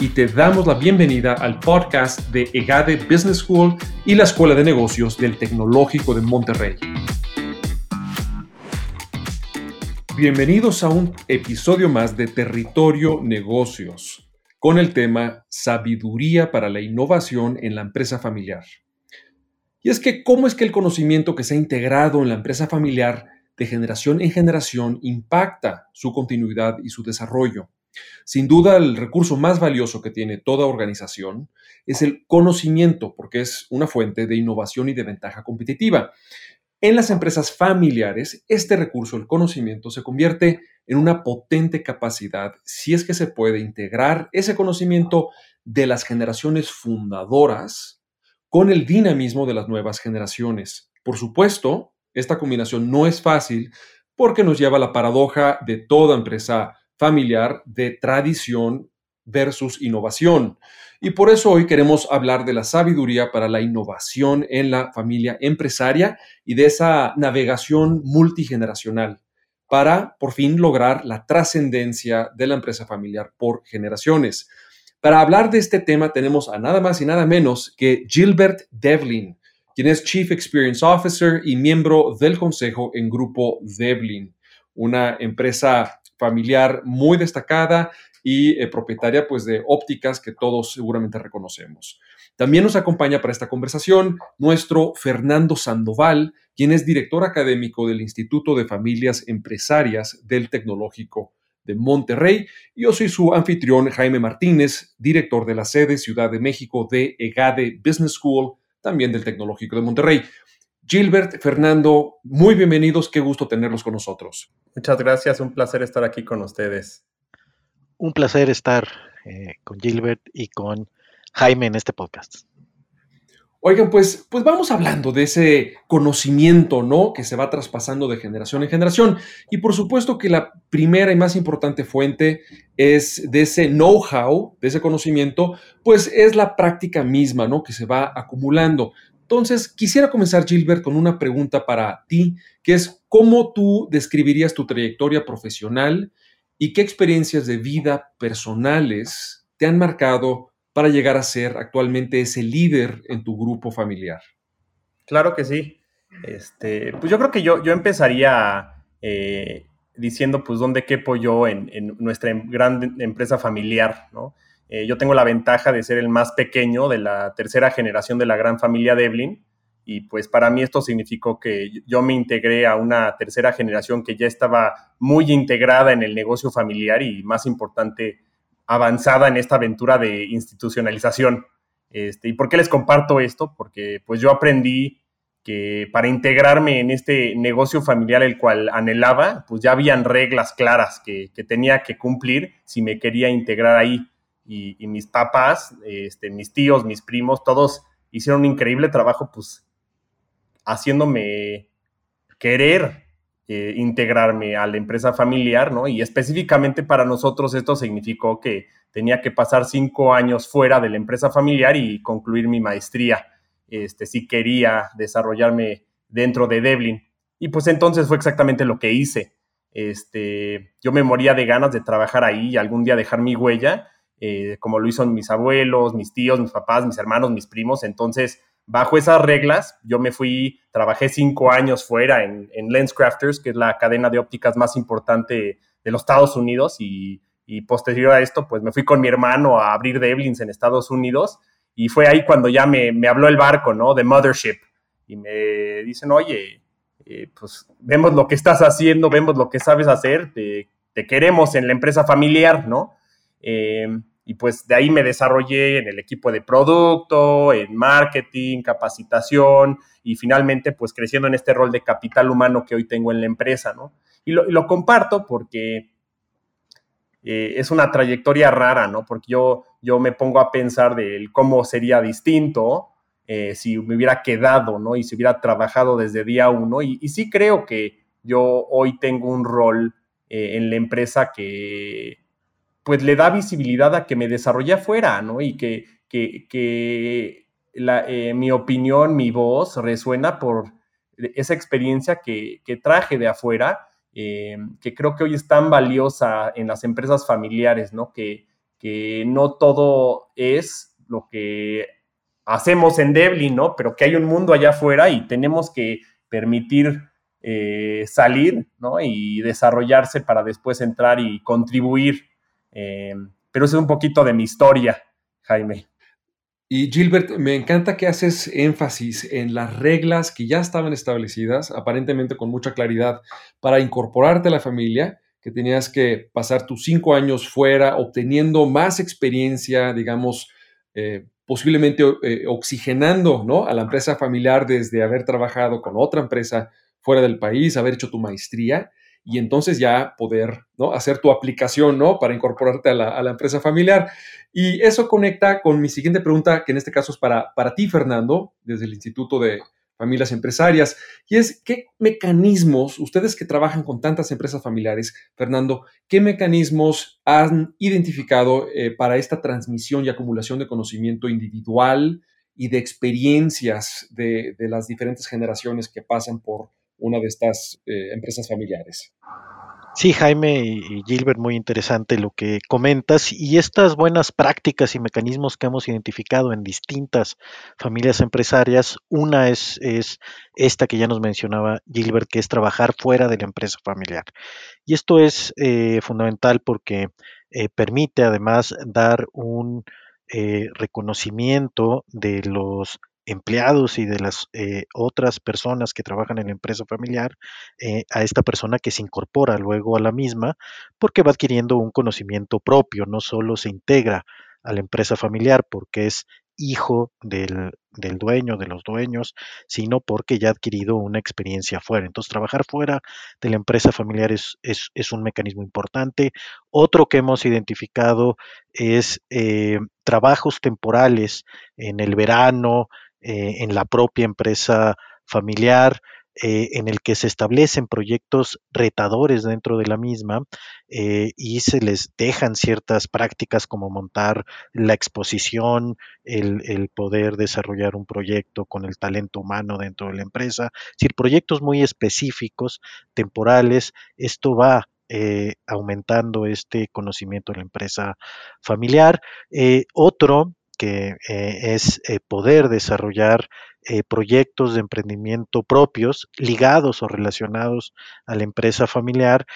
y te damos la bienvenida al podcast de EGADE Business School y la Escuela de Negocios del Tecnológico de Monterrey. Bienvenidos a un episodio más de Territorio Negocios con el tema Sabiduría para la innovación en la empresa familiar. Y es que, ¿cómo es que el conocimiento que se ha integrado en la empresa familiar de generación en generación impacta su continuidad y su desarrollo? Sin duda, el recurso más valioso que tiene toda organización es el conocimiento, porque es una fuente de innovación y de ventaja competitiva. En las empresas familiares, este recurso, el conocimiento, se convierte en una potente capacidad si es que se puede integrar ese conocimiento de las generaciones fundadoras con el dinamismo de las nuevas generaciones. Por supuesto, esta combinación no es fácil porque nos lleva a la paradoja de toda empresa familiar de tradición versus innovación. Y por eso hoy queremos hablar de la sabiduría para la innovación en la familia empresaria y de esa navegación multigeneracional para por fin lograr la trascendencia de la empresa familiar por generaciones. Para hablar de este tema tenemos a nada más y nada menos que Gilbert Devlin, quien es Chief Experience Officer y miembro del consejo en Grupo Devlin, una empresa familiar muy destacada y eh, propietaria pues de ópticas que todos seguramente reconocemos. También nos acompaña para esta conversación nuestro Fernando Sandoval, quien es director académico del Instituto de Familias Empresarias del Tecnológico de Monterrey. Yo soy su anfitrión Jaime Martínez, director de la sede Ciudad de México de EGADE Business School, también del Tecnológico de Monterrey. Gilbert, Fernando, muy bienvenidos, qué gusto tenerlos con nosotros. Muchas gracias, un placer estar aquí con ustedes. Un placer estar eh, con Gilbert y con Jaime en este podcast. Oigan, pues, pues vamos hablando de ese conocimiento, ¿no? Que se va traspasando de generación en generación. Y por supuesto que la primera y más importante fuente es de ese know-how, de ese conocimiento, pues es la práctica misma, ¿no? Que se va acumulando. Entonces, quisiera comenzar, Gilbert, con una pregunta para ti, que es cómo tú describirías tu trayectoria profesional y qué experiencias de vida personales te han marcado para llegar a ser actualmente ese líder en tu grupo familiar. Claro que sí. Este, pues yo creo que yo, yo empezaría eh, diciendo, pues, dónde quepo yo en, en nuestra gran empresa familiar, ¿no? Eh, yo tengo la ventaja de ser el más pequeño de la tercera generación de la gran familia Devlin y pues para mí esto significó que yo me integré a una tercera generación que ya estaba muy integrada en el negocio familiar y más importante, avanzada en esta aventura de institucionalización. Este, ¿Y por qué les comparto esto? Porque pues yo aprendí que para integrarme en este negocio familiar el cual anhelaba, pues ya habían reglas claras que, que tenía que cumplir si me quería integrar ahí y, mis papás, este, mis tíos, mis primos, todos hicieron un increíble trabajo, pues, haciéndome querer eh, integrarme a la empresa familiar, ¿no? Y específicamente para nosotros esto significó que tenía que pasar cinco años fuera de la empresa familiar y concluir mi maestría, este, si quería desarrollarme dentro de Devlin. Y pues entonces fue exactamente lo que hice. Este, yo me moría de ganas de trabajar ahí y algún día dejar mi huella eh, como lo hizo mis abuelos, mis tíos, mis papás, mis hermanos, mis primos. Entonces, bajo esas reglas, yo me fui, trabajé cinco años fuera en, en LensCrafters, que es la cadena de ópticas más importante de los Estados Unidos, y, posterior a esto, pues me fui con mi hermano a abrir Devlins en Estados Unidos, y fue ahí cuando ya me, habló el barco, ¿no? De Mothership, y me dicen, oye, eh, pues vemos lo que estás haciendo, vemos lo que sabes hacer, te, te queremos en la empresa familiar, ¿no? Em, y pues de ahí me desarrollé en el equipo de producto, en marketing, capacitación y finalmente pues creciendo en este rol de capital humano que hoy tengo en la empresa, ¿no? Y lo, comparto porque eh, es una trayectoria rara, ¿no? Porque yo, yo me pongo a pensar de cómo sería distinto eh, si me hubiera quedado, ¿no? Y si hubiera trabajado desde día uno. Y, sí creo que yo hoy tengo un rol eh, en la empresa que pues le da visibilidad a que me desarrolle afuera, ¿no? Y que, que, mi opinión, mi voz resuena por esa experiencia que, que traje de afuera eh, que creo que hoy es tan valiosa en las empresas familiares, ¿no? Que, que no todo es lo que hacemos en Devlin, ¿no? Pero que hay un mundo allá afuera y tenemos que permitir eh, salir, ¿no? Y desarrollarse para después entrar y contribuir. Eh, pero eso es un poquito de mi historia, Jaime. Y Gilbert, me encanta que haces énfasis en las reglas que ya estaban establecidas, aparentemente con mucha claridad, para incorporarte a la familia, que tenías que pasar tus cinco años fuera, obteniendo más experiencia, digamos, eh, posiblemente eh, oxigenando ¿no? a la empresa familiar desde haber trabajado con otra empresa fuera del país, haber hecho tu maestría y entonces ya poder ¿no? hacer tu aplicación ¿no? para incorporarte a la, empresa familiar. Y eso conecta con mi siguiente pregunta, que en este caso es para, para ti, Fernando, desde el Instituto de Familias Empresarias, y es, ¿qué mecanismos, ustedes que trabajan con tantas empresas familiares, Fernando, qué mecanismos han identificado eh, para esta transmisión y acumulación de conocimiento individual y de experiencias de, de las diferentes generaciones que pasan por una de estas eh, empresas familiares. Sí, Jaime y Gilbert, muy interesante lo que comentas. Y estas buenas prácticas y mecanismos que hemos identificado en distintas familias empresarias, una es, es esta que ya nos mencionaba Gilbert, que es trabajar fuera de la empresa familiar. Y esto es eh, fundamental porque eh, permite además dar un reconocimiento de los empleados y de las eh, otras personas que trabajan en la empresa familiar eh, a esta persona que se incorpora luego a la misma porque va adquiriendo un conocimiento propio, no solo se integra a la empresa familiar porque es hijo del, dueño, de los dueños, sino porque ya ha adquirido una experiencia fuera. Entonces, trabajar fuera de la empresa familiar es, es, un mecanismo importante. Otro que hemos identificado es eh, trabajos temporales en el verano, eh, en la propia empresa familiar, eh, en el que se establecen proyectos retadores dentro de la misma eh, y se les dejan ciertas prácticas como montar la exposición, el, poder desarrollar un proyecto con el talento humano dentro de la empresa, es decir, proyectos muy específicos, temporales, esto va aumentando este conocimiento de la empresa familiar. otro que eh, es eh, poder desarrollar eh, proyectos de emprendimiento propios ligados o relacionados a la empresa familiar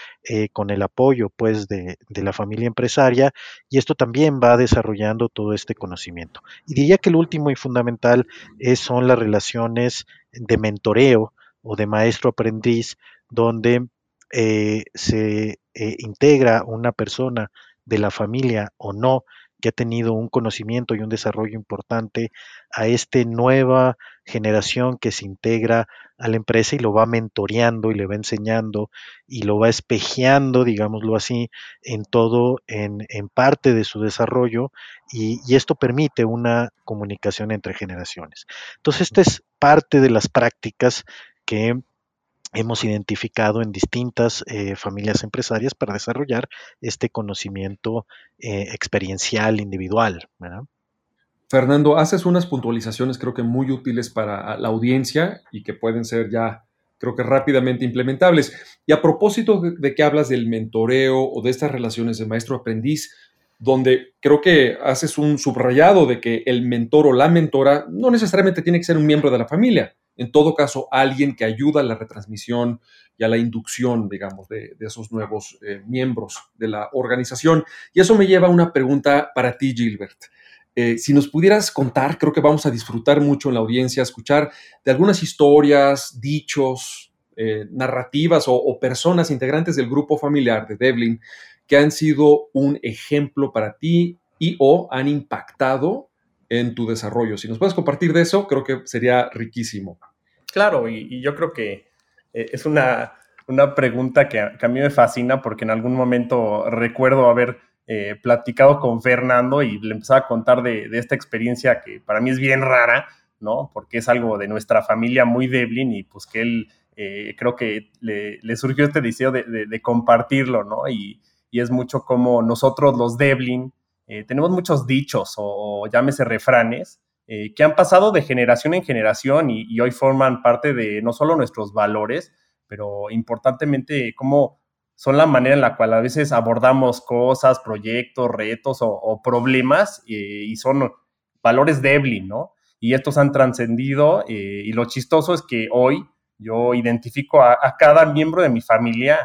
con el apoyo pues de, la familia empresaria y esto también va desarrollando todo este conocimiento. Y diría que el último y fundamental son las relaciones de mentoreo o de maestro aprendiz donde se integra una persona de la familia o no que ha tenido un conocimiento y un desarrollo importante a esta nueva generación que se integra a la empresa y lo va mentoreando y le va enseñando y lo va espejeando, digámoslo así, en todo, en, parte de su desarrollo y, y, esto permite una comunicación entre generaciones. Entonces, esta es parte de las prácticas que hemos identificado en distintas eh, familias empresarias para desarrollar este conocimiento eh, experiencial individual. Fernando, haces unas puntualizaciones creo que muy útiles para la audiencia y que pueden ser ya creo que rápidamente implementables. Y a propósito de que hablas del mentoreo o de estas relaciones de maestro-aprendiz, donde creo que haces un subrayado de que el mentor o la mentora no necesariamente tiene que ser un miembro de la familia, en todo caso, alguien que ayuda a la retransmisión y a la inducción, digamos, de, esos nuevos eh, miembros de la organización. Y eso me lleva a una pregunta para ti, Gilbert. Eh, si nos pudieras contar, creo que vamos a disfrutar mucho en la audiencia, escuchar de algunas historias, dichos, eh, narrativas o, o, personas integrantes del grupo familiar de Devlin que han sido un ejemplo para ti y o han impactado en tu desarrollo. Si nos puedes compartir de eso, creo que sería riquísimo. Claro, y, yo creo que eh, es una una pregunta que a, mí me fascina porque en algún momento recuerdo haber eh, platicado con Fernando y le empezaba a contar de, esta experiencia que para mí es bien rara, ¿no? Porque es algo de nuestra familia muy Devlin y pues que él eh, creo que le, surgió este deseo de, compartirlo, ¿no? Y, es mucho como nosotros los Devlin eh, tenemos muchos dichos o, llámese refranes que han pasado de generación en generación y, hoy forman parte de no solo nuestros valores, pero importantemente cómo son la manera en la cual a veces abordamos cosas, proyectos, retos o, problemas eh, y son valores débiles, ¿no? Y estos han trascendido eh, y lo chistoso es que hoy yo identifico a, cada miembro de mi familia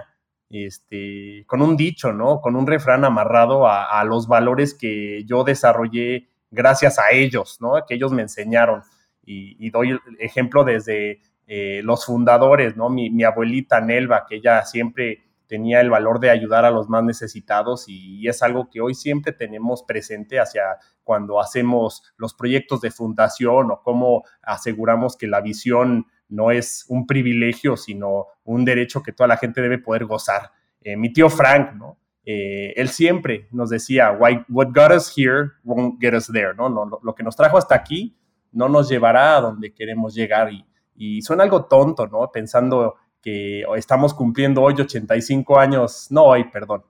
este, con un dicho, ¿no? Con un refrán amarrado a, los valores que yo desarrollé gracias a ellos, ¿no? Que ellos me enseñaron. Y, doy ejemplo desde eh, los fundadores, ¿no? Mi, abuelita Nelva, que ella siempre tenía el valor de ayudar a los más necesitados y, es algo que hoy siempre tenemos presente hacia cuando hacemos los proyectos de fundación o cómo aseguramos que la visión no es un privilegio, sino un derecho que toda la gente debe poder gozar. Eh, mi tío Frank, ¿no? Eh, él siempre nos decía, what got us here won't get us there, ¿no? lo, lo, que nos trajo hasta aquí no nos llevará a donde queremos llegar y, y suena algo tonto, ¿no? Pensando que estamos cumpliendo hoy 85 años, no hoy, perdón,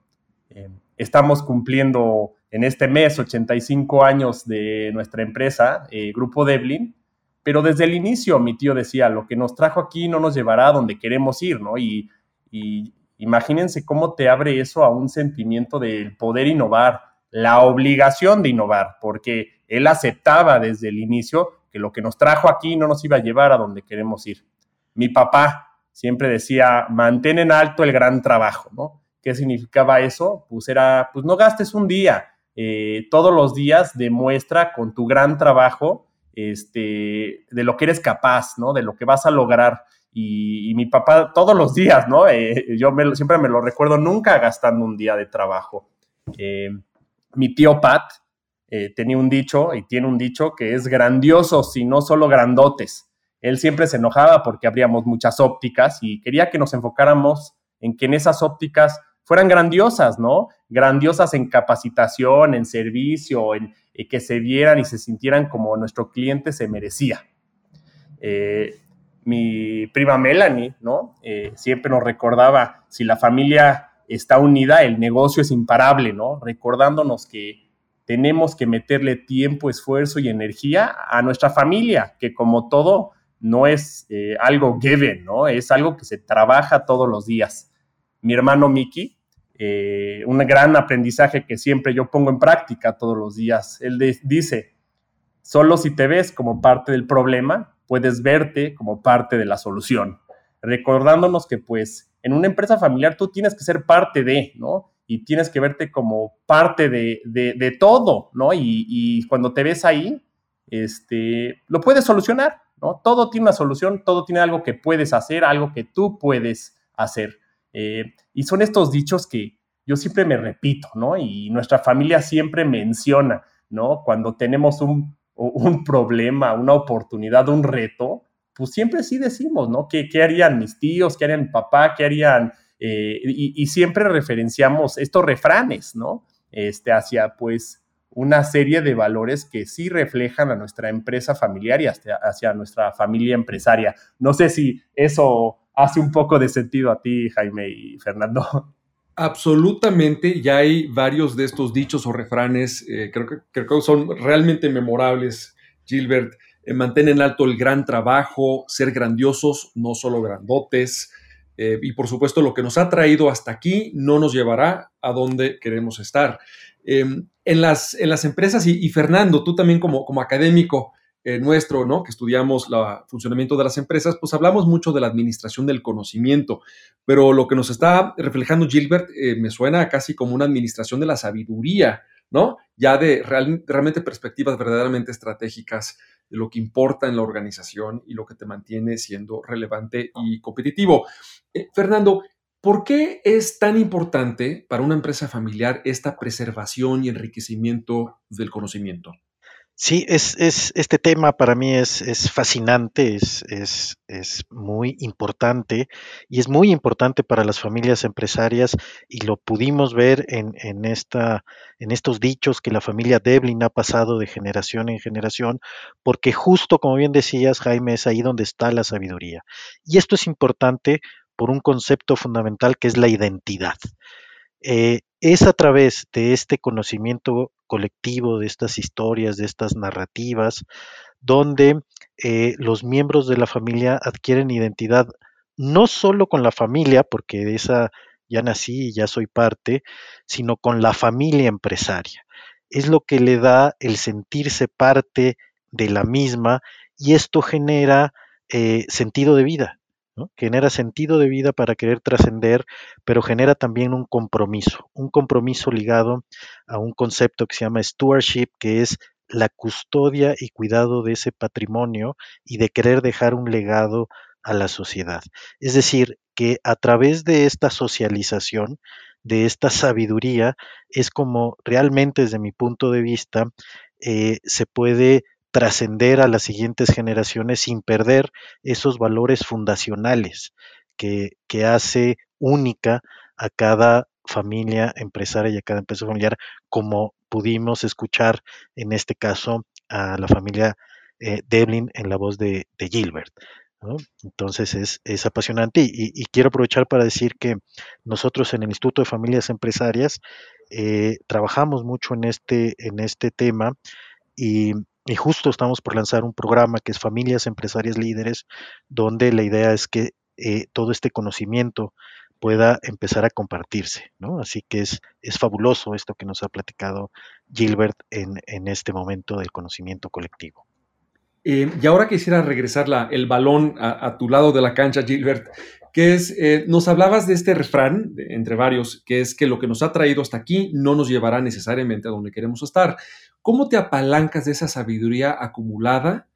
eh, estamos cumpliendo en este mes 85 años de nuestra empresa, eh, Grupo Devlin, pero desde el inicio mi tío decía, lo que nos trajo aquí no nos llevará a donde queremos ir, ¿no? Y, imagínense cómo te abre eso a un sentimiento del poder innovar, la obligación de innovar, porque él aceptaba desde el inicio que lo que nos trajo aquí no nos iba a llevar a donde queremos ir. Mi papá siempre decía, mantén en alto el gran trabajo, ¿no? ¿Qué significaba eso? Pues era, pues no gastes un día, eh, todos los días demuestra con tu gran trabajo este, de lo que eres capaz, ¿no? De lo que vas a lograr. Y, mi papá todos los días, ¿no? Eh, yo siempre me lo recuerdo, nunca gastando un día de trabajo. Eh, mi tío Pat, eh, tenía un dicho y tiene un dicho que es grandioso, si no solo grandotes. Él siempre se enojaba porque abríamos muchas ópticas y quería que nos enfocáramos en que en esas ópticas fueran grandiosas, ¿no? Grandiosas en capacitación, en servicio, en eh, que se vieran y se sintieran como nuestro cliente se merecía. Eh, mi prima Melanie, ¿no? siempre nos recordaba, si la familia está unida, el negocio es imparable, ¿no? Recordándonos que tenemos que meterle tiempo, esfuerzo y energía a nuestra familia, que como todo no es eh, algo given, ¿no? Es algo que se trabaja todos los días. Mi hermano Miki, eh, un gran aprendizaje que siempre yo pongo en práctica todos los días, él dice, solo si te ves como parte del problema, puedes verte como parte de la solución, recordándonos que pues en una empresa familiar tú tienes que ser parte de, ¿no? y tienes que verte como parte de, todo, ¿no? Y, cuando te ves ahí, este, lo puedes solucionar, ¿no? Todo tiene una solución, todo tiene algo que puedes hacer, algo que tú puedes hacer. Eh, y son estos dichos que yo siempre me repito, ¿no? Y nuestra familia siempre menciona, ¿no? Cuando tenemos un, un problema, una oportunidad, un reto, pues siempre sí decimos, ¿no? ¿Qué, qué harían mis tíos? ¿Qué harían mi papá? ¿Qué harían eh, y, siempre referenciamos estos refranes, ¿no? Este, hacia pues una serie de valores que sí reflejan a nuestra empresa familiar y hacia, nuestra familia empresaria. No sé si eso hace un poco de sentido a ti, Jaime y Fernando. Absolutamente, ya hay varios de estos dichos o refranes, eh, creo, que, creo que son realmente memorables, Gilbert. Eh, mantén en alto el gran trabajo, ser grandiosos, no solo grandotes, eh, y por supuesto, lo que nos ha traído hasta aquí no nos llevará a donde queremos estar. Em, en, las, en las empresas, y, Fernando, tú también como, como académico eh, nuestro, ¿no? que estudiamos el funcionamiento de las empresas, pues hablamos mucho de la administración del conocimiento, pero lo que nos está reflejando Gilbert eh, me suena casi como una administración de la sabiduría, ¿no? Ya de realmente perspectivas verdaderamente estratégicas de lo que importa en la organización y lo que te mantiene siendo relevante y competitivo. Eh, Fernando, ¿por qué es tan importante para una empresa familiar esta preservación y enriquecimiento del conocimiento? Sí, es, es, este tema para mí es, es fascinante, es, es, es, muy importante y es muy importante para las familias empresarias y lo pudimos ver en, en, esta, en estos dichos que la familia Devlin ha pasado de generación en generación, porque justo como bien decías, Jaime, es ahí donde está la sabiduría. Y esto es importante por un concepto fundamental que es la identidad. Eh, es a través de este conocimiento colectivo, de estas historias, de estas narrativas, donde eh, los miembros de la familia adquieren identidad no solo con la familia, porque de esa ya nací y ya soy parte, sino con la familia empresaria. Es lo que le da el sentirse parte de la misma y esto genera eh, sentido de vida. Genera sentido de vida para querer trascender, pero genera también un compromiso, un compromiso ligado a un concepto que se llama stewardship, que es la custodia y cuidado de ese patrimonio y de querer dejar un legado a la sociedad. Es decir, que a través de esta socialización, de esta sabiduría, es como realmente desde mi punto de vista eh, se puede trascender a las siguientes generaciones sin perder esos valores fundacionales que, que hace única a cada familia empresaria y a cada empresa familiar, como pudimos escuchar en este caso a la familia eh, Devlin en la voz de, Gilbert. Entonces es, es apasionante y, quiero aprovechar para decir que nosotros en el Instituto de Familias Empresarias eh, trabajamos mucho en este, en este tema y y justo estamos por lanzar un programa que es Familias Empresarias Líderes, donde la idea es que eh, todo este conocimiento pueda empezar a compartirse, ¿no? Así que es, es fabuloso esto que nos ha platicado Gilbert en, en este momento del conocimiento colectivo. Eh, y ahora quisiera regresar la, el balón a, tu lado de la cancha, Gilbert, que es, eh, nos hablabas de este refrán, entre varios, que es que lo que nos ha traído hasta aquí no nos llevará necesariamente a donde queremos estar. ¿Cómo te apalancas de esa sabiduría acumulada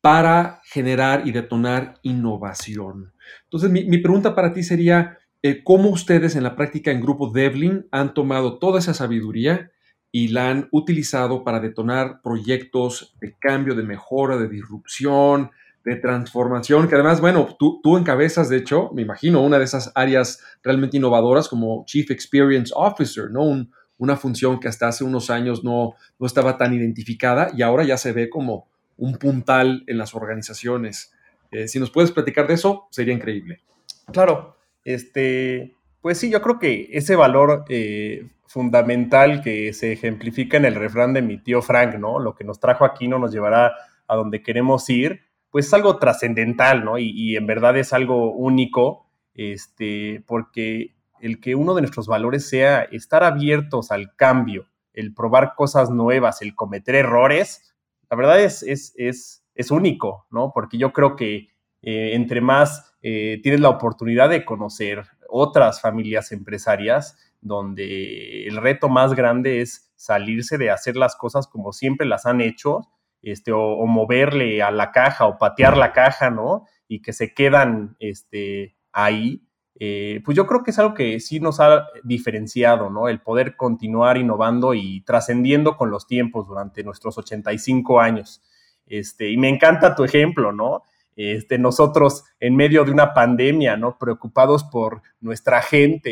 para generar y detonar innovación? Entonces, mi, pregunta para ti sería, eh, ¿cómo ustedes en la práctica en Grupo Devlin han tomado toda esa sabiduría y la han utilizado para detonar proyectos de cambio, de mejora, de disrupción, de transformación, que además, bueno, tú, encabezas, de hecho, me imagino, una de esas áreas realmente innovadoras como Chief Experience Officer, ¿no? Un, una función que hasta hace unos años no, no estaba tan identificada y ahora ya se ve como un puntal en las organizaciones. Eh, si nos puedes platicar de eso, sería increíble. Claro, este, pues sí, yo creo que ese valor eh, fundamental que se ejemplifica en el refrán de mi tío Frank, ¿no? Lo que nos trajo aquí no nos llevará a donde queremos ir, pues es algo trascendental, ¿no? Y, en verdad es algo único, este, porque el que uno de nuestros valores sea estar abiertos al cambio, el probar cosas nuevas, el cometer errores, la verdad es, es, es, es único, ¿no? Porque yo creo que eh, entre más eh, tienes la oportunidad de conocer otras familias empresarias, donde el reto más grande es salirse de hacer las cosas como siempre las han hecho, este, o, moverle a la caja o patear la caja, ¿no? Y que se quedan este, ahí eh, pues yo creo que es algo que sí nos ha diferenciado, ¿no? El poder continuar innovando y trascendiendo con los tiempos durante nuestros 85 años. Este, y me encanta tu ejemplo, ¿no? Este, nosotros en medio de una pandemia, ¿no? Preocupados por nuestra gente,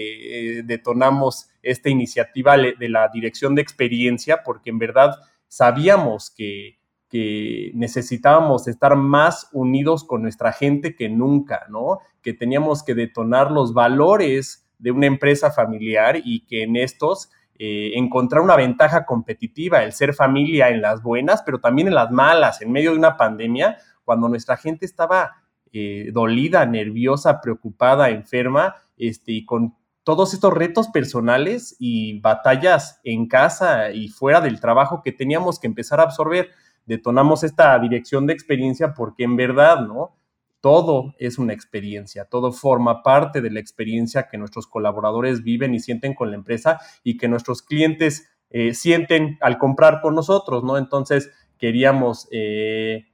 eh, detonamos esta iniciativa de la dirección de experiencia porque en verdad sabíamos que, que necesitábamos estar más unidos con nuestra gente que nunca, ¿no? Que teníamos que detonar los valores de una empresa familiar y que en estos eh, encontrar una ventaja competitiva, el ser familia en las buenas, pero también en las malas, en medio de una pandemia, cuando nuestra gente estaba eh, dolida, nerviosa, preocupada, enferma, este, y con todos estos retos personales y batallas en casa y fuera del trabajo que teníamos que empezar a absorber detonamos esta dirección de experiencia porque en verdad, ¿no? Todo es una experiencia, todo forma parte de la experiencia que nuestros colaboradores viven y sienten con la empresa y que nuestros clientes eh, sienten al comprar con nosotros, ¿no? Entonces queríamos, eh,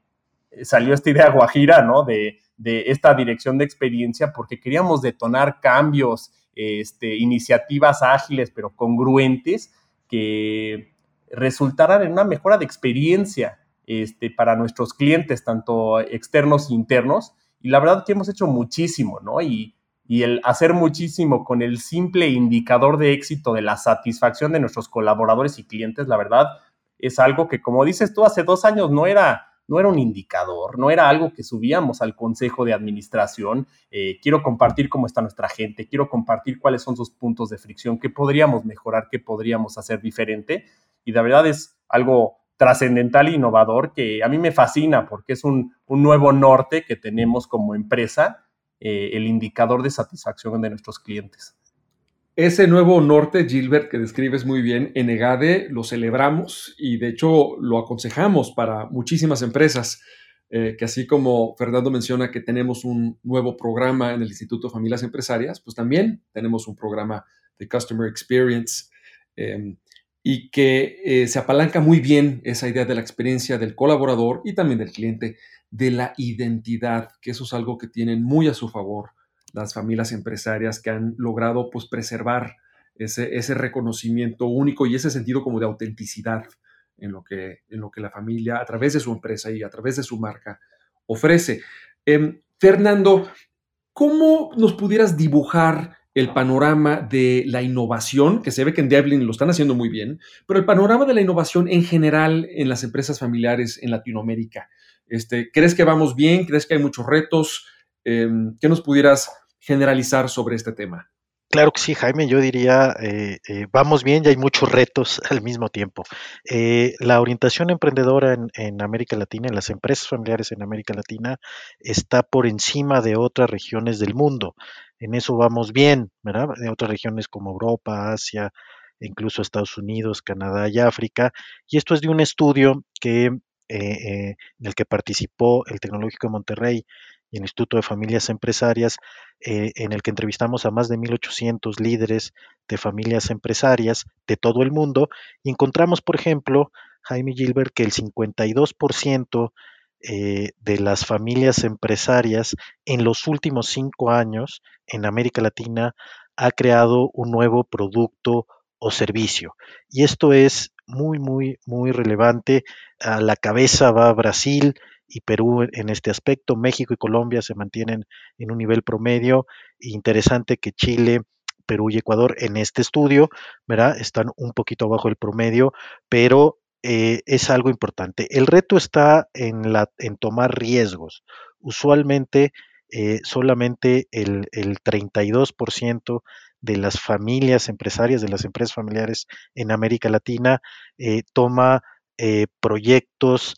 salió esta idea guajira, ¿no? De, de, esta dirección de experiencia porque queríamos detonar cambios, este, iniciativas ágiles pero congruentes que resultaran en una mejora de experiencia este, para nuestros clientes, tanto externos e internos. Y la verdad que hemos hecho muchísimo, ¿no? Y, y el hacer muchísimo con el simple indicador de éxito de la satisfacción de nuestros colaboradores y clientes, la verdad, es algo que, como dices tú, hace dos años no era, no era un indicador, no era algo que subíamos al consejo de administración. Eh, quiero compartir cómo está nuestra gente, quiero compartir cuáles son sus puntos de fricción, qué podríamos mejorar, qué podríamos hacer diferente. Y la verdad es algo trascendental e innovador que a mí me fascina porque es un, un nuevo norte que tenemos como empresa eh, el indicador de satisfacción de nuestros clientes. Ese nuevo norte, Gilbert, que describes muy bien, en EGADE lo celebramos y de hecho lo aconsejamos para muchísimas empresas, eh, que así como Fernando menciona que tenemos un nuevo programa en el Instituto Familias Empresarias, pues también tenemos un programa de Customer Experience em, y que eh, se apalanca muy bien esa idea de la experiencia del colaborador y también del cliente de la identidad, que eso es algo que tienen muy a su favor las familias empresarias que han logrado pues preservar ese, ese reconocimiento único y ese sentido como de autenticidad en lo, que, en lo que la familia a través de su empresa y a través de su marca ofrece. Em, Fernando, ¿cómo nos pudieras dibujar el panorama de la innovación, que se ve que en Devlin lo están haciendo muy bien, pero el panorama de la innovación en general en las empresas familiares en Latinoamérica. Este, ¿Crees que vamos bien? ¿Crees que hay muchos retos? Em, ¿Qué nos pudieras generalizar sobre este tema? Claro que sí, Jaime, yo diría, eh, eh, vamos bien y hay muchos retos al mismo tiempo. Eh, la orientación emprendedora en, América Latina, en las empresas familiares en América Latina, está por encima de otras regiones del mundo. En eso vamos bien, ¿verdad? De otras regiones como Europa, Asia, incluso Estados Unidos, Canadá y África. Y esto es de un estudio que eh, eh, en el que participó el Tecnológico de Monterrey y el Instituto de Familias Empresarias, eh, en el que entrevistamos a más de 1.800 líderes de familias empresarias de todo el mundo, y encontramos, por ejemplo, Jaime Gilbert, que el 52% de las familias empresarias en los últimos cinco años en América Latina ha creado un nuevo producto o servicio. Y esto es muy, muy, muy relevante. A la cabeza va Brasil y Perú en este aspecto. México y Colombia se mantienen en un nivel promedio. Interesante que Chile, Perú y Ecuador en este estudio, ¿verdad? Están un poquito abajo del promedio, pero eh, es algo importante. El reto está en, tomar riesgos. Usualmente eh, solamente el, el 32% de las familias empresarias, de las empresas familiares en América Latina, eh, toma proyectos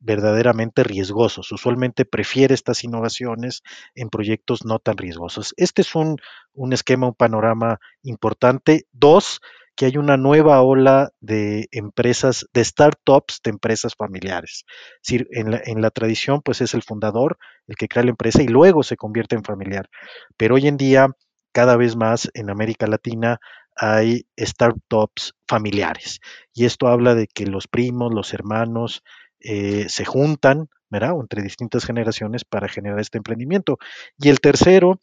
verdaderamente riesgosos. Usualmente prefiere estas innovaciones en proyectos no tan riesgosos. Este es un, un esquema, un panorama importante. Dos, que hay una nueva ola de empresas, de startups de empresas familiares. Es decir, en la, tradición, pues es el fundador el que crea la empresa y luego se convierte en familiar. Pero hoy en día cada vez más en América Latina hay startups familiares. Y esto habla de que los primos, los hermanos eh, se juntan, ¿verdad? entre distintas generaciones para generar este emprendimiento. Y el tercero,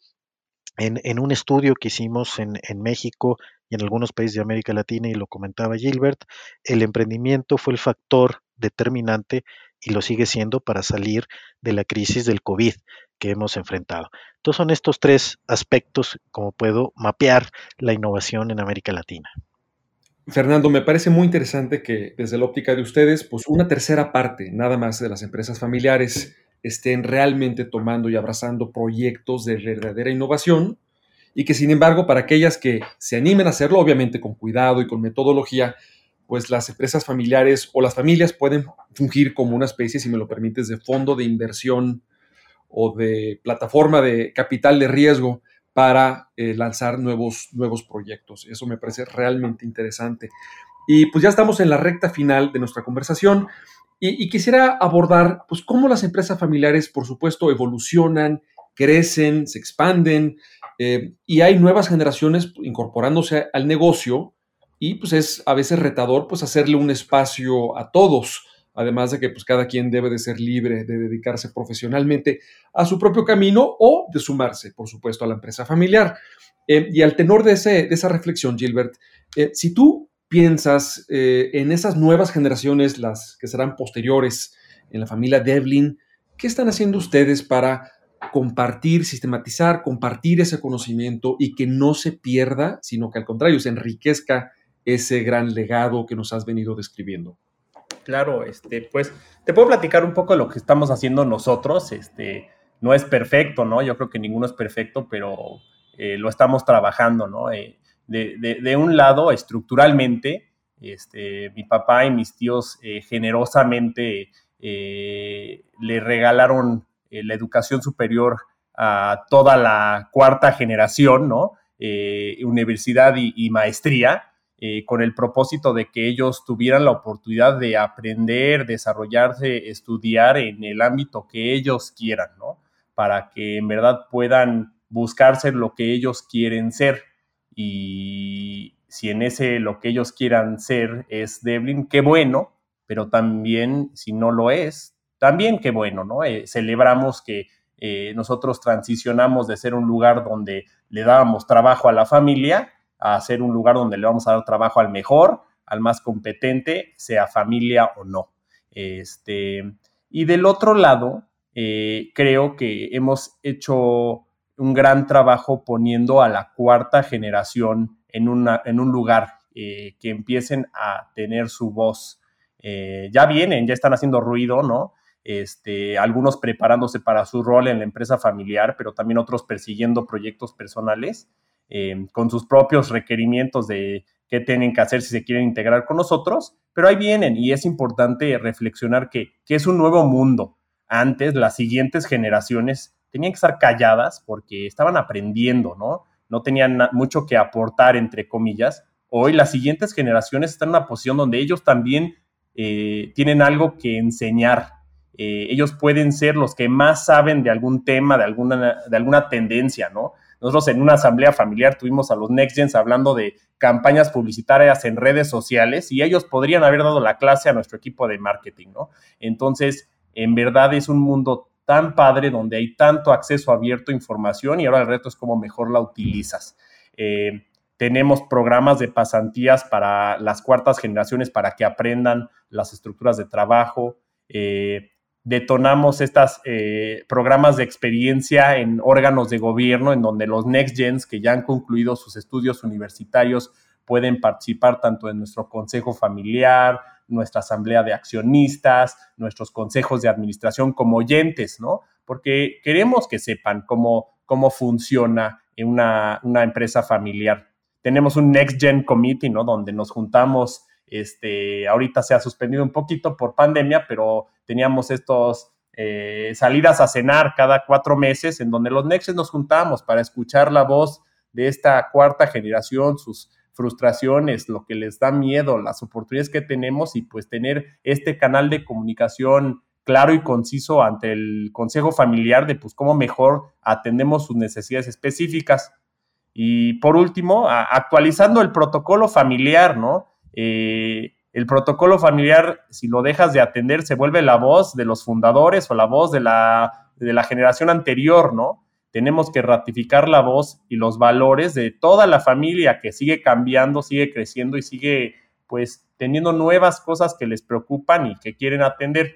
en, un estudio que hicimos en, en, México y en algunos países de América Latina, y lo comentaba Gilbert, el emprendimiento fue el factor determinante y lo sigue siendo para salir de la crisis del COVID que hemos enfrentado. Entonces son estos tres aspectos como puedo mapear la innovación en América Latina. Fernando, me parece muy interesante que desde la óptica de ustedes, pues una tercera parte nada más de las empresas familiares estén realmente tomando y abrazando proyectos de verdadera innovación y que sin embargo para aquellas que se animen a hacerlo, obviamente con cuidado y con metodología, pues las empresas familiares o las familias pueden fungir como una especie, si me lo permites, de fondo de inversión o de plataforma de capital de riesgo para eh, lanzar nuevos, nuevos proyectos. Eso me parece realmente interesante. Y pues ya estamos en la recta final de nuestra conversación y, quisiera abordar pues cómo las empresas familiares, por supuesto, evolucionan, crecen, se expanden eh, y hay nuevas generaciones incorporándose al negocio y pues es a veces retador pues hacerle un espacio a todos, además de que pues cada quien debe de ser libre de dedicarse profesionalmente a su propio camino o de sumarse, por supuesto, a la empresa familiar. Eh, y al tenor de, esa reflexión, Gilbert, eh, si tú piensas eh, en esas nuevas generaciones, las que serán posteriores en la familia Devlin, ¿qué están haciendo ustedes para compartir, sistematizar, compartir ese conocimiento y que no se pierda, sino que al contrario se enriquezca ese gran legado que nos has venido describiendo? Claro, este, pues te puedo platicar un poco de lo que estamos haciendo nosotros. Este, no es perfecto, ¿no? Yo creo que ninguno es perfecto, pero eh, lo estamos trabajando, ¿no? Eh, de, un lado, estructuralmente, este, mi papá y mis tíos eh, generosamente le regalaron la educación superior a toda la cuarta generación, ¿no? universidad y, maestría, con el propósito de que ellos tuvieran la oportunidad de aprender, desarrollarse, estudiar en el ámbito que ellos quieran, ¿no? Para que en verdad puedan buscar ser lo que ellos quieren ser. Y si en ese lo que ellos quieran ser es Devlin, qué bueno, pero también si no lo es, también qué bueno, ¿no? Eh, celebramos que eh, nosotros transicionamos de ser un lugar donde le dábamos trabajo a la familia a ser un lugar donde le vamos a dar trabajo al mejor, al más competente, sea familia o no. Este, y del otro lado, eh, creo que hemos hecho un gran trabajo poniendo a la cuarta generación en, en un lugar, eh, que empiecen a tener su voz. Eh, ya vienen, ya están haciendo ruido, ¿no? Este, algunos preparándose para su rol en la empresa familiar, pero también otros persiguiendo proyectos personales eh, con sus propios requerimientos de qué tienen que hacer si se quieren integrar con nosotros, pero ahí vienen y es importante reflexionar que, que es un nuevo mundo. Antes, las siguientes generaciones tenían que estar calladas porque estaban aprendiendo, ¿no? No tenían mucho que aportar, entre comillas. Hoy las siguientes generaciones están en una posición donde ellos también eh, tienen algo que enseñar. Eh, ellos pueden ser los que más saben de algún tema, de alguna, de alguna tendencia, ¿no? Nosotros en una asamblea familiar tuvimos a los Next Gens hablando de campañas publicitarias en redes sociales y ellos podrían haber dado la clase a nuestro equipo de marketing, ¿no? Entonces, en verdad es un mundo tan padre, donde hay tanto acceso abierto a información y ahora el reto es cómo mejor la utilizas. Eh, tenemos programas de pasantías para las cuartas generaciones para que aprendan las estructuras de trabajo. Eh, detonamos estos eh, programas de experiencia en órganos de gobierno, en donde los Next Gens que ya han concluido sus estudios universitarios pueden participar tanto en nuestro consejo familiar, nuestra asamblea de accionistas, nuestros consejos de administración como oyentes, ¿no? Porque queremos que sepan cómo, cómo funciona una, una empresa familiar. Tenemos un Next Gen Committee, ¿no? Donde nos juntamos, este, ahorita se ha suspendido un poquito por pandemia, pero teníamos estos eh, salidas a cenar cada cuatro meses en donde los Nexts nos juntamos para escuchar la voz de esta cuarta generación, sus frustraciones, lo que les da miedo, las oportunidades que tenemos y pues tener este canal de comunicación claro y conciso ante el consejo familiar de pues cómo mejor atendemos sus necesidades específicas. Y por último, actualizando el protocolo familiar, ¿no? Eh, el protocolo familiar, si lo dejas de atender, se vuelve la voz de los fundadores o la voz de la, de la generación anterior, ¿no? Tenemos que ratificar la voz y los valores de toda la familia que sigue cambiando, sigue creciendo y sigue pues teniendo nuevas cosas que les preocupan y que quieren atender.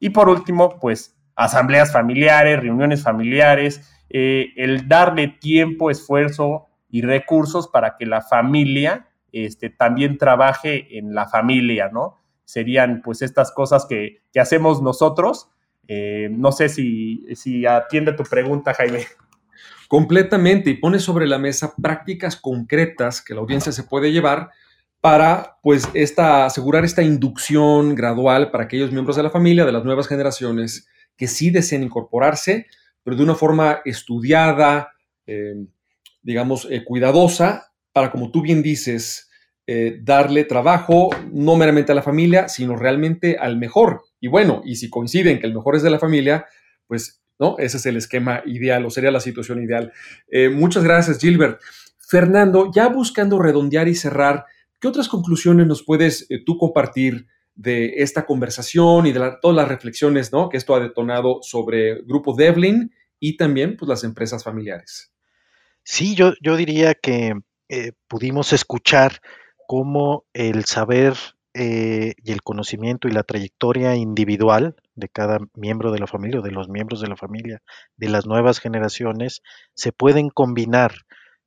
Y por último, pues asambleas familiares, reuniones familiares, eh, el darle tiempo, esfuerzo y recursos para que la familia este, también trabaje en la familia, ¿no? Serían pues estas cosas que, que hacemos nosotros eh, no sé si, si atiende tu pregunta, Jaime. Completamente, y pone sobre la mesa prácticas concretas que la audiencia se puede llevar para pues esta, asegurar esta inducción gradual para aquellos miembros de la familia, de las nuevas generaciones, que sí deseen incorporarse, pero de una forma estudiada, eh, digamos, eh, cuidadosa, para, como tú bien dices, darle trabajo no meramente a la familia, sino realmente al mejor y bueno, y si coinciden que el mejor es de la familia, pues no, ese es el esquema ideal o sería la situación ideal. Eh, muchas gracias, Gilbert. Fernando, ya buscando redondear y cerrar, ¿qué otras conclusiones nos puedes eh, tú compartir de esta conversación y de todas las reflexiones ¿no? que esto ha detonado sobre Grupo Devlin y también pues, las empresas familiares? Sí, yo, yo diría que eh, pudimos escuchar cómo el saber eh, y el conocimiento y la trayectoria individual de cada miembro de la familia o de los miembros de la familia de las nuevas generaciones se pueden combinar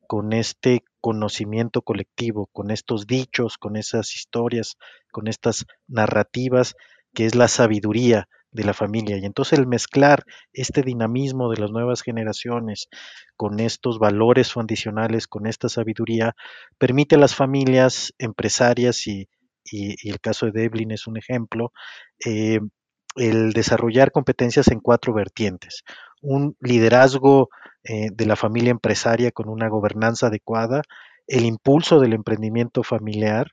con este conocimiento colectivo, con estos dichos, con esas historias, con estas narrativas, que es la sabiduría de la familia. Y entonces el mezclar este dinamismo de las nuevas generaciones con estos valores fundacionales, con esta sabiduría, permite a las familias empresarias y, el caso de Devlin es un ejemplo, eh, el desarrollar competencias en cuatro vertientes. Un liderazgo eh, de la familia empresaria con una gobernanza adecuada, el impulso del emprendimiento familiar,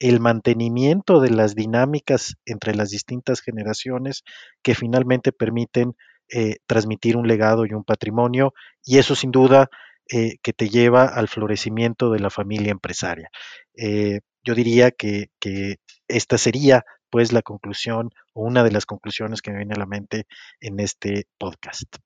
el mantenimiento de las dinámicas entre las distintas generaciones que finalmente permiten eh, transmitir un legado y un patrimonio, y eso sin duda que te lleva al florecimiento de la familia empresaria. Yo diría que, que esta sería pues la conclusión o una de las conclusiones que me viene a la mente en este podcast.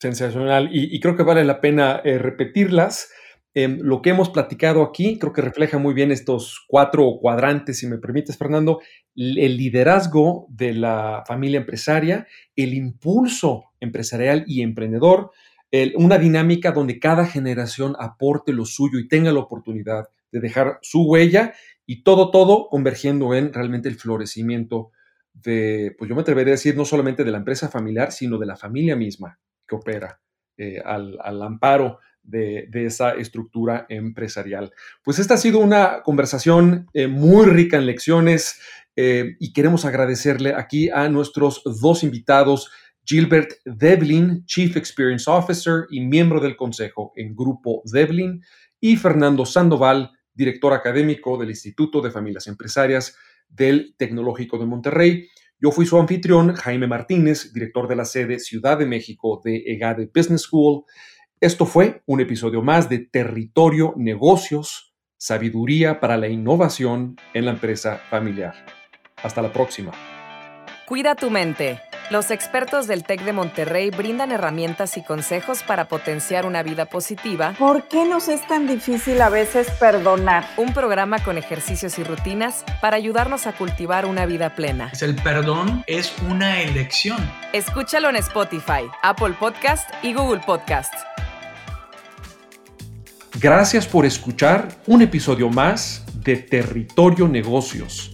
Sensacional y, creo que vale la pena eh, repetirlas. Em, lo que hemos platicado aquí creo que refleja muy bien estos cuatro cuadrantes, si me permites, Fernando, el liderazgo de la familia empresaria, el impulso empresarial y emprendedor, una dinámica donde cada generación aporte lo suyo y tenga la oportunidad de dejar su huella y todo, todo convergiendo en realmente el florecimiento de, pues yo me atrevería a decir, no solamente de la empresa familiar, sino de la familia misma que opera eh, al, amparo de, esa estructura empresarial. Pues esta ha sido una conversación eh, muy rica en lecciones eh, y queremos agradecerle aquí a nuestros dos invitados, Gilbert Devlin, Chief Experience Officer y miembro del consejo en Grupo Devlin, y Fernando Sandoval, director académico del Instituto de Familias Empresarias del Tecnológico de Monterrey. Yo fui su anfitrión, Jaime Martínez, director de la sede Ciudad de México de EGADE Business School. Esto fue un episodio más de Territorio Negocios, sabiduría para la innovación en la empresa familiar. Hasta la próxima. Cuida tu mente. Los expertos del TEC de Monterrey brindan herramientas y consejos para potenciar una vida positiva. ¿Por qué nos es tan difícil a veces perdonar? Un programa con ejercicios y rutinas para ayudarnos a cultivar una vida plena. El perdón es una elección. Escúchalo en Spotify, Apple Podcast y Google Podcast. Gracias por escuchar un episodio más de Territorio Negocios